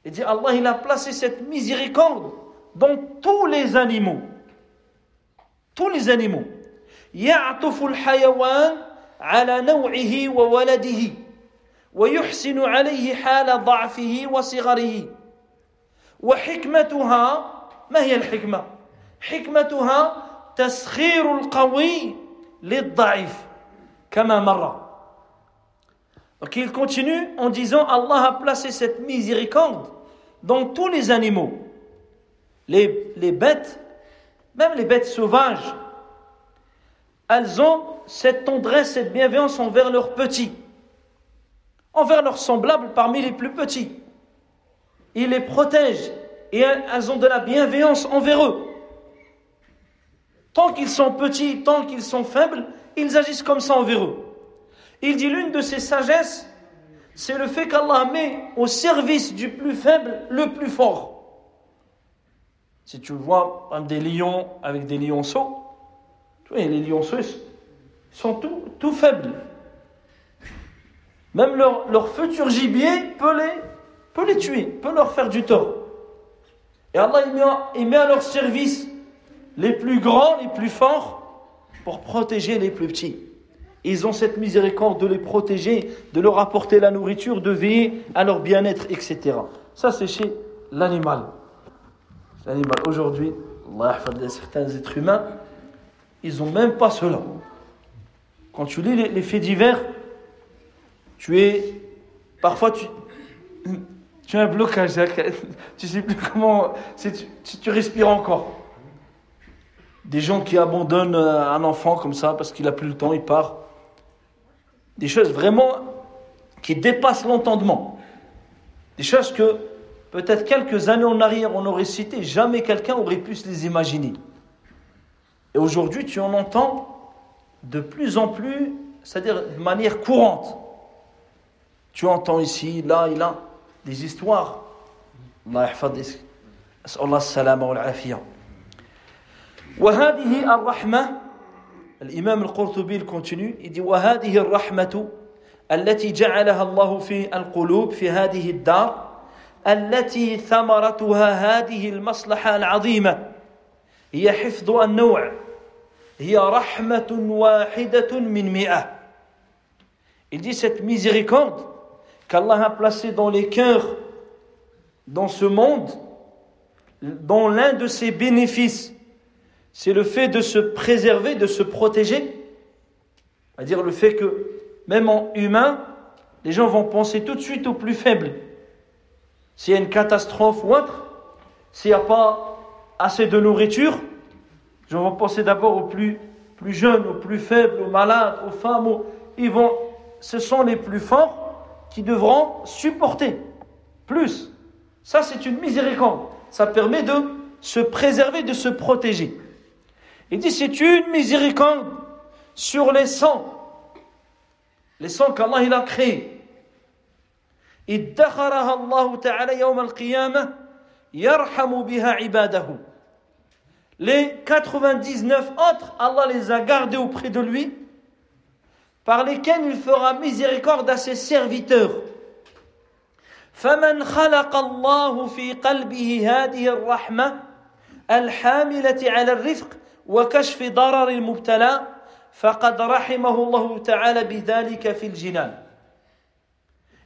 Il dit Allah il a placé cette miséricorde dans tous les animaux. Tous les animaux. يعطف الحيوان على نوعه وولده ويحسن عليه حال ضعفه وصغره وحكمتها ما هي الحكمة؟ حكمتها تسخير القوي للضعيف كما مر Donc il continue en disant Allah a placé cette miséricorde dans tous les animaux. Les, les bêtes, même les bêtes sauvages, elles ont cette tendresse, cette bienveillance envers leurs petits, envers leurs semblables parmi les plus petits. Ils les protègent et elles ont de la bienveillance envers eux. Tant qu'ils sont petits, tant qu'ils sont faibles, ils agissent comme ça envers eux. Il dit l'une de ses sagesses, c'est le fait qu'Allah met au service du plus faible le plus fort. Si tu vois des lions avec des lionceaux, vois, les lionceaux sont tout, tout faibles. Même leur, leur, futur gibier peut les, peut les tuer, peut leur faire du tort. Et Allah il met, met à leur service les plus grands, les plus forts, pour protéger les plus petits. Ils ont cette miséricorde de les protéger, de leur apporter la nourriture, de veiller à leur bien-être, etc. Ça, c'est chez l'animal. L'animal, aujourd'hui, certains êtres humains, ils n'ont même pas cela. Quand tu lis les, faits divers, tu es. Parfois, tu, [CLEARS THROAT] tu as un blocage. [LAUGHS] Tu sais plus comment. Si tu, tu respires encore. Des gens qui abandonnent un enfant comme ça parce qu'il n'a plus le temps, il part des choses vraiment qui dépassent l'entendement. Des choses que peut-être quelques années en arrière on aurait cité, jamais quelqu'un aurait pu se les imaginer. Et aujourd'hui, tu en entends de plus en plus, c'est-à-dire de manière courante. Tu entends ici, là et là, des histoires. Allah Allah salama wa l'afiya. وهذه الرحمه الإمام القرطبي continue il dit وهذه الرحمة التي جعلها الله في القلوب في هذه الدار التي ثمرتها هذه المصلحة العظيمة هي حفظ النوع هي رحمة واحدة من مئة Il dit cette miséricorde qu'Allah a placée dans les cœurs, dans ce monde, dont l'un de ses bénéfices c'est le fait de se préserver, de se protéger. C'est-à-dire le fait que, même en humain, les gens vont penser tout de suite au plus faible. S'il y a une catastrophe ou autre, s'il n'y a pas assez de nourriture, gens vont penser d'abord aux plus, jeunes, aux plus faibles, aux malades, aux femmes. Ils vont, ce sont les plus forts qui devront supporter plus. Ça, c'est une miséricorde. Ça permet de se préserver, de se protéger. Il dit c'est une miséricorde sur les 100 les sons qu'Allah il a créés. يرحم بها عباده Les 99 autres, Allah les a gardés auprès de lui, par lesquels il fera miséricorde à ses serviteurs. فمن خلق الله في قلبه هذه الرحمة الحاملة على الرفق وكشف ضرر المبتلى فقد رحمه الله تعالى بذلك في الجنان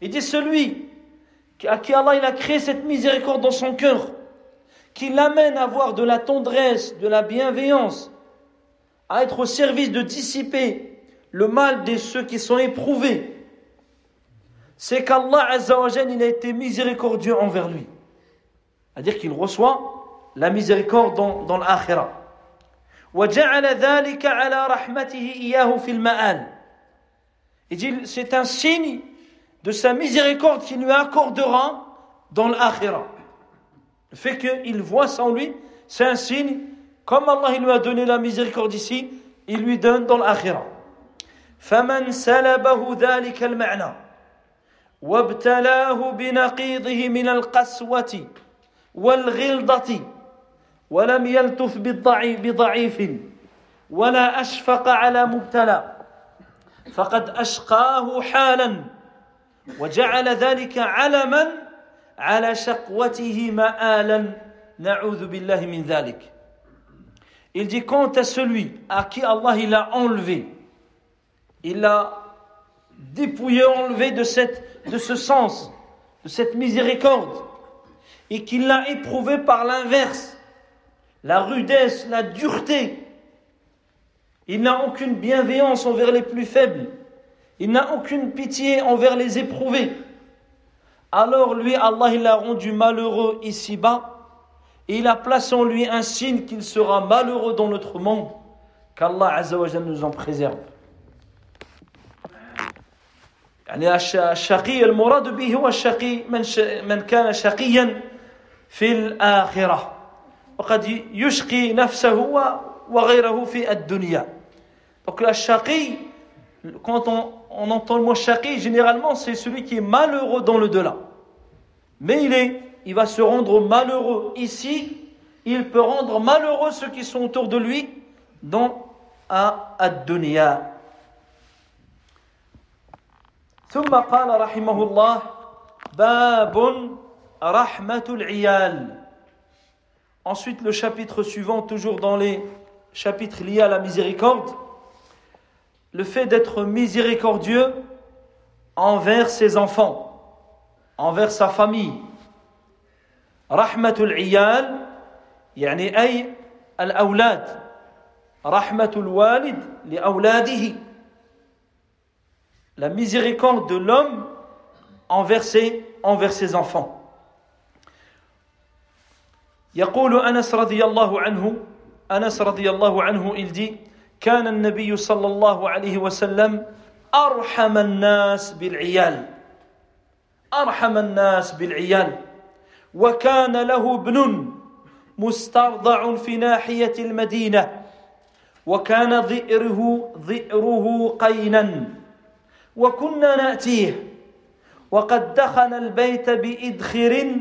Il dit celui à qui Allah il a créé cette miséricorde dans son cœur, qui l'amène à avoir de la tendresse, de la bienveillance, à être au service de dissiper le mal de ceux qui sont éprouvés, c'est qu'Allah Azzawajal, il a été miséricordieux envers lui. C'est-à-dire qu'il reçoit la miséricorde dans, dans. Il dit, c'est un signe de sa miséricorde qu'il lui accordera dans l'akhirah. Le fait qu'il voit sans lui, c'est un signe, comme Allah il lui a donné la miséricorde ici, il lui donne dans l'akhirah. فمن سلبه ذلك المعنى وابتلاه بنقيضه من القسوة والغلظة ولم يلتف بضعيف ولا أشفق على مبتلى فقد أشقاه حالا وجعل ذلك علما على شقوته مآلا نعوذ بالله من ذلك Il dit quant à celui à qui Allah il a enlevé, il l'a dépouillé, enlevé de, cette, de ce sens, de cette miséricorde, et qu'il l'a éprouvé par l'inverse, la rudesse, la dureté. Il n'a aucune bienveillance envers les plus faibles. Il n'a aucune pitié envers les éprouvés. Alors lui, Allah, il l'a rendu malheureux ici-bas. Et il a placé en lui un signe qu'il sera malheureux dans notre monde. Qu'Allah Azzawajal nous en préserve. يعني الشقي المراد به هو الشقي من من كان شقيا في الآخرة وقد يشقي نفسه وغيره في الدنيا donc الشقي quand on, on entend le mot shaqi, généralement, c'est celui qui est malheureux dans le delà. Mais il, est, il va se rendre malheureux ici, il peut rendre malheureux ceux qui sont autour de lui dans ad-dunya. ثم قال رحمه الله باب رحمة العيال Ensuite, le chapitre suivant, toujours dans les chapitres liés à la miséricorde, le fait d'être miséricordieux envers ses enfants, envers sa famille. Rahmatul iyal, yani ay al-awlad. Rahmatul walid li awladihi. La miséricorde de l'homme envers ses, envers ses enfants. يقول أنس رضي الله عنه أنس رضي الله عنه il dit كان النبي صلى الله عليه وسلم أرحم الناس بالعيال. أرحم الناس بالعيال. وكان له ابن مسترضع في ناحية المدينة. وكان ظئره ظئره قينا. وكنا نأتيه. وقد دخل البيت بإدخر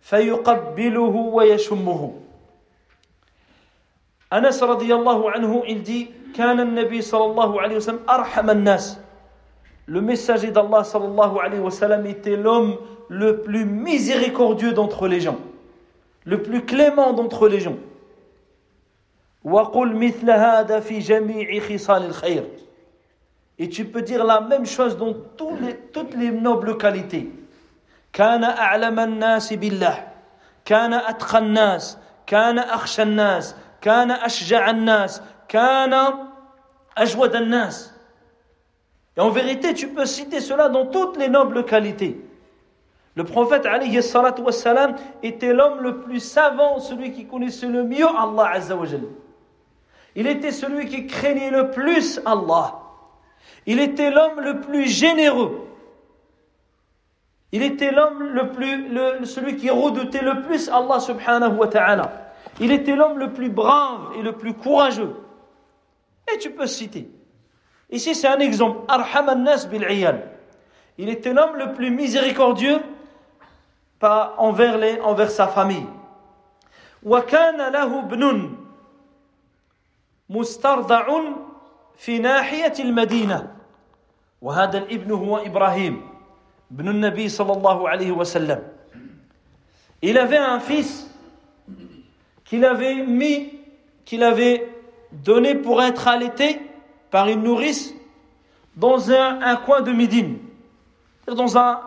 فيقبله ويشمه. Anas radiallahu anhu, il dit Kana nabi sallallahu alayhi wa sallam arham nas. Le messager d'Allah sallallahu alayhi wa sallam était l'homme le plus miséricordieux d'entre les gens, le plus clément d'entre les gens. وقل مثل هذا في جميع خصال الخير. Et tu peux dire la même chose dans tous les, toutes les nobles qualités. كان أعلم الناس بالله كان أتقى الناس كان أخشى الناس كان أشجع الناس كان أجود الناس Et en vérité, tu peux citer cela dans toutes les nobles qualités. Le prophète alayhi salatu wassalam était l'homme le plus savant, celui qui connaissait le mieux Allah azza wa Il était celui qui craignait le plus Allah. Il était l'homme le plus généreux. Il était l'homme le plus, le, celui qui redoutait le plus Allah subhanahu wa ta'ala. Il était l'homme le plus brave et le plus courageux. Et tu peux citer. Ici, c'est un exemple. Arham nas bil Il était l'homme le plus miséricordieux pas envers, les, envers sa famille. وكان له ابن مسترضع في ناحية المدينة وهذا الابن هو إبراهيم ابن النبي صلى الله عليه وسلم Il avait un fils qu'il avait mis, qu'il avait donné pour être allaité par une nourrice dans un, un coin de Médine, dans un,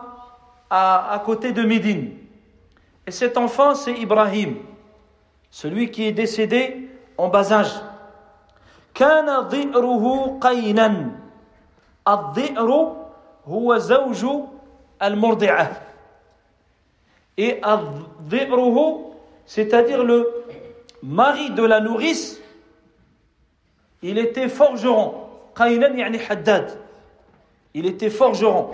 à, à côté de Médine. Et cet enfant, c'est Ibrahim, celui qui est décédé en bas âge. كان ضئره قينا الضئر هو زوج المرضعة et الضئره c'est-à-dire le mari de la nourrice, il était forgeron. Il était forgeron.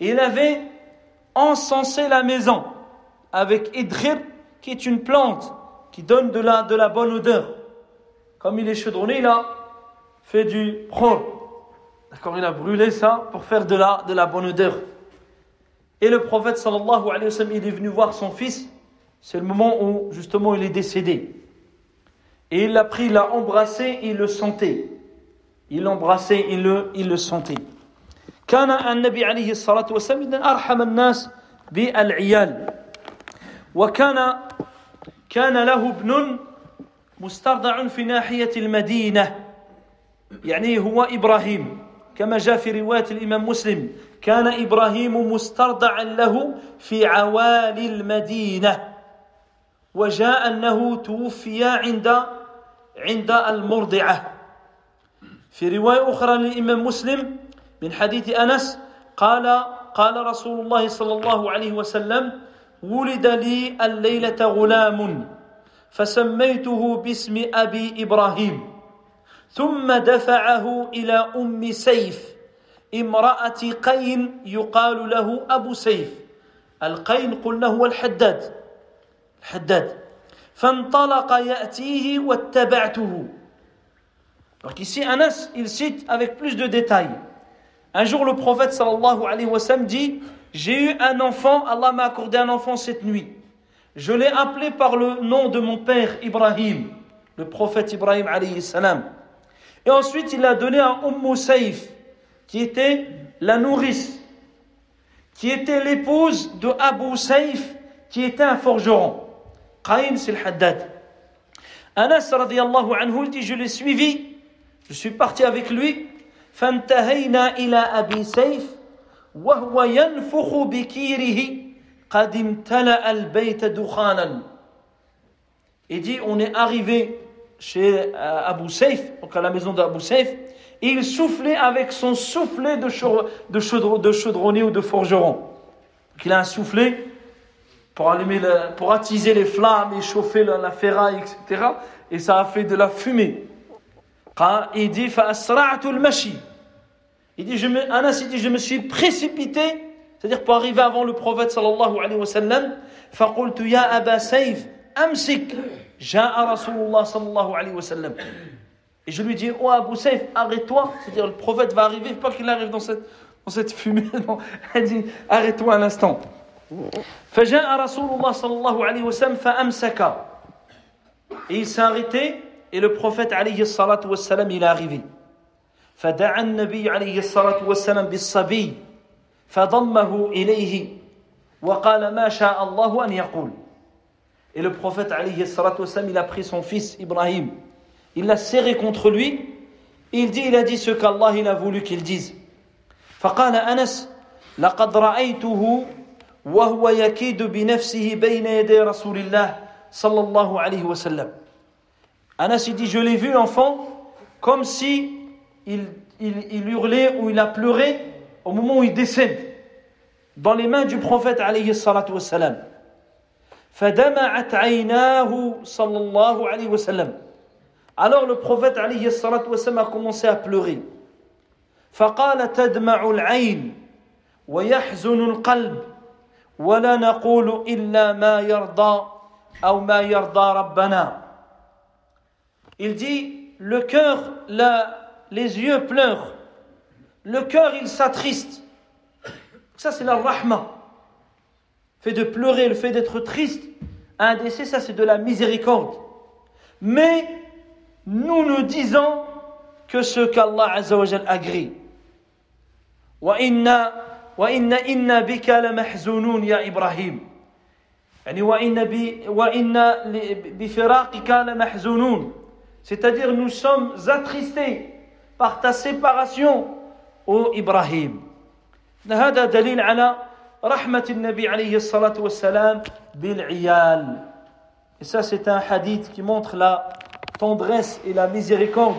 Il avait encensé la maison avec idkhir, qui est une plante qui donne de la, bonne odeur. Comme il est chaudronné, il a fait du khor. D'accord, il a brûlé ça pour faire de la, de la bonne odeur. et le prophète sallallahu alayhi wa sallam il est venu voir son fils c'est le moment où justement il est décédé. Et il l'a pris, il l'a embrassé, il le sentait. Il l'embrassait, il le, il le sentait. كان النبي عليه الصلاة والسلام من أرحم الناس بالعيال وكان كان له ابن مسترضع في ناحية المدينة يعني هو إبراهيم كما جاء في رواية الإمام مسلم كان إبراهيم مسترضعا له في عوالي المدينة وجاء أنه توفي عند عند المرضعة. في رواية أخرى للإمام مسلم من حديث أنس قال قال رسول الله صلى الله عليه وسلم ولد لي الليلة غلام فسميته باسم أبي إبراهيم ثم دفعه إلى أم سيف امرأة قين يقال له أبو سيف القين قلنا هو الحداد Haddad. Donc ici, Anas, il cite avec plus de détails. Un jour, le prophète sallallahu alayhi wa sallam dit J'ai eu un enfant, Allah m'a accordé un enfant cette nuit. Je l'ai appelé par le nom de mon père Ibrahim, le prophète Ibrahim alayhi salam. Et ensuite, il l'a donné à Umm Saif, qui était la nourrice, qui était l'épouse de Abu Saif, qui était un forgeron. Qaïn, c'est le Haddad. Anas radiallahu anhu, il dit Je l'ai suivi, je suis parti avec lui. فانتهينا إلى أبي سيف وهو ينفخ بكيره قد امتلأ البيت دخانا Il dit On est arrivé chez euh, Abu Saif, donc à la maison d'Abu Saif, et il soufflait avec son soufflet de, de, de chaudronnier ou de forgeron. Donc il a un soufflet pour, allumer pour attiser les flammes et chauffer la, ferraille, etc. Et ça a fait de la fumée. Il dit, il dit, je me, Anas il dit, je me suis précipité, c'est-à-dire pour arriver avant le prophète sallallahu alayhi wa sallam, فقلت يا أبا سيف أمسك جاء رسول الله صلى الله عليه وسلم Et je lui dis, oh Abu Saif, arrête-toi. C'est-à-dire, le prophète va arriver, pas qu'il arrive dans cette, dans cette fumée. [LAUGHS] Non. Elle dit, arrête-toi un instant. فجاء رسول الله صلى الله عليه وسلم فأمسك Et il s'est arrêté et le prophète عليه الصلاة والسلام il est arrivé. فدعا النبي عليه الصلاة والسلام بالصبي فضمه إليه وقال ما شاء الله أن يقول Et le prophète عليه الصلاة والسلام il a pris son fils Ibrahim il l'a serré contre lui il dit il a dit ce qu'Allah il a voulu qu'il dise فقال أنس لقد رأيته وهو يكيد بنفسه بين يدي رسول الله صلى الله عليه وسلم Anas dit je l'ai vu l'enfant comme si il, il, il hurlait ou il a pleuré au moment où il décède dans les mains du prophète عليه الصلاة والسلام فدمعت عيناه صلى الله عليه وسلم alors le prophète عليه الصلاة والسلام a commencé à pleurer فقال تدمع العين ويحزن القلب ولا نقول إلا ما يرضى أو ما يرضى ربنا il dit le cœur, les yeux pleurent, le cœur il s'attriste. Ça c'est la rahma. Le fait de pleurer, le fait d'être triste, un décès, ça c'est de la miséricorde. Mais nous nous disons que ce qu'Allah Azzawajal agrée. وإن وإن إن بك لمحزونون يا إبراهيم يعني وإن وإن بفراقك لمحزونون c'est-à-dire nous sommes attristés par ta séparation ô Ibrahim هذا دليل على رحمة النبي عليه الصلاة والسلام بالعيال et ça c'est un hadith qui montre la tendresse et la miséricorde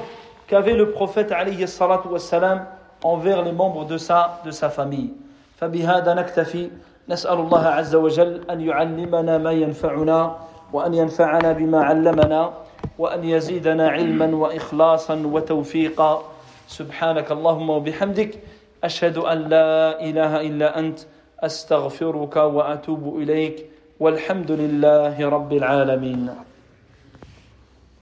qu'avait le prophète عليه الصلاة والسلام envers les membres de sa, de sa famille. فبهذا نكتفي نسأل الله عز وجل أن يعلمنا ما ينفعنا وأن ينفعنا بما علمنا وأن يزيدنا علما وإخلاصا وتوفيقا سبحانك اللهم وبحمدك أشهد أن لا إله إلا أنت أستغفرك وأتوب إليك والحمد لله رب العالمين